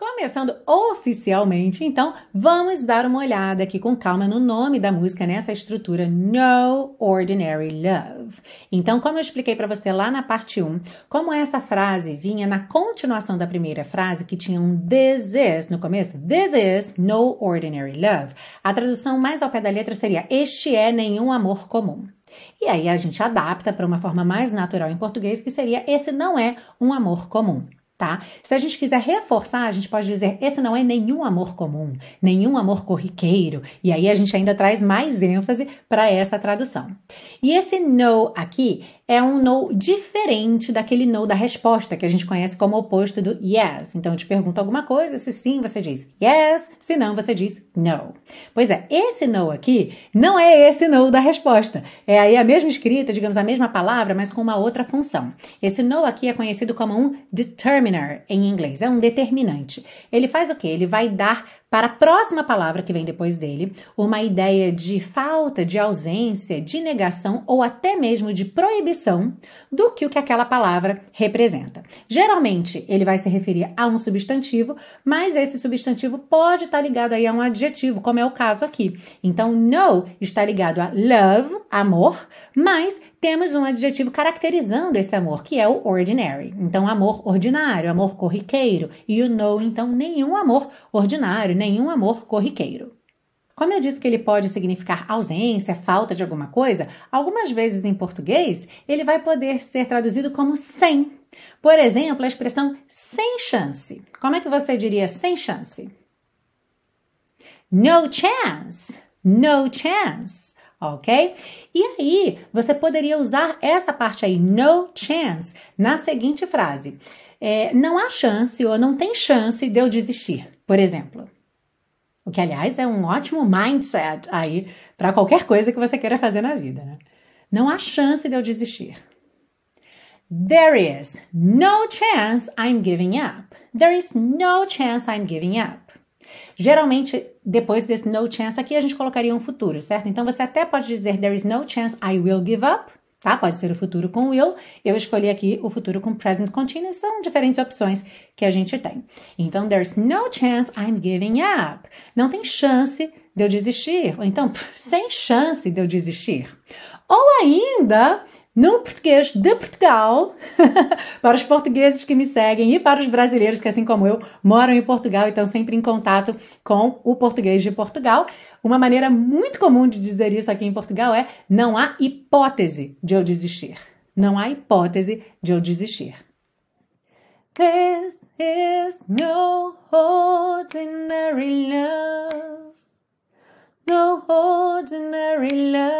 Começando oficialmente, então, vamos dar uma olhada aqui com calma no nome da música nessa estrutura No Ordinary Love. Então, como eu expliquei para você lá na parte 1, como essa frase vinha na continuação da primeira frase, que tinha um this is no começo, this is no ordinary love, a tradução mais ao pé da letra seria este é nenhum amor comum. E aí a gente adapta para uma forma mais natural em português, que seria esse não é um amor comum tá? Se a gente quiser reforçar, a gente pode dizer: esse não é nenhum amor comum, nenhum amor corriqueiro, e aí a gente ainda traz mais ênfase para essa tradução. E esse no aqui é um no diferente daquele no da resposta que a gente conhece como oposto do yes. Então eu te pergunto alguma coisa, se sim, você diz yes, se não, você diz no. Pois é, esse no aqui não é esse no da resposta. É aí a mesma escrita, digamos a mesma palavra, mas com uma outra função. Esse no aqui é conhecido como um determiner em inglês, é um determinante. Ele faz o quê? Ele vai dar para a próxima palavra que vem depois dele, uma ideia de falta, de ausência, de negação ou até mesmo de proibição do que o que aquela palavra representa. Geralmente, ele vai se referir a um substantivo, mas esse substantivo pode estar ligado aí a um adjetivo, como é o caso aqui. Então, no está ligado a love, amor, mas temos um adjetivo caracterizando esse amor, que é o ordinary. Então, amor ordinário, amor corriqueiro, e o no, então, nenhum amor ordinário, nenhum amor corriqueiro. Como eu disse que ele pode significar ausência, falta de alguma coisa, algumas vezes em português ele vai poder ser traduzido como sem. Por exemplo, a expressão sem chance. Como é que você diria sem chance? No chance. No chance. Ok? E aí, você poderia usar essa parte aí, no chance, na seguinte frase: é, Não há chance ou não tem chance de eu desistir, por exemplo. O que, aliás, é um ótimo mindset aí para qualquer coisa que você queira fazer na vida. Né? Não há chance de eu desistir. There is no chance I'm giving up. There is no chance I'm giving up. Geralmente, depois desse no chance aqui, a gente colocaria um futuro, certo? Então você até pode dizer there is no chance I will give up, tá? Pode ser o futuro com will. Eu escolhi aqui o futuro com present continuous. São diferentes opções que a gente tem. Então, there's no chance I'm giving up. Não tem chance de eu desistir. Ou então, sem chance de eu desistir. Ou ainda, no português de Portugal, para os portugueses que me seguem e para os brasileiros que, assim como eu, moram em Portugal e estão sempre em contato com o português de Portugal. Uma maneira muito comum de dizer isso aqui em Portugal é: não há hipótese de eu desistir. Não há hipótese de eu desistir. This is no ordinary love. No ordinary love.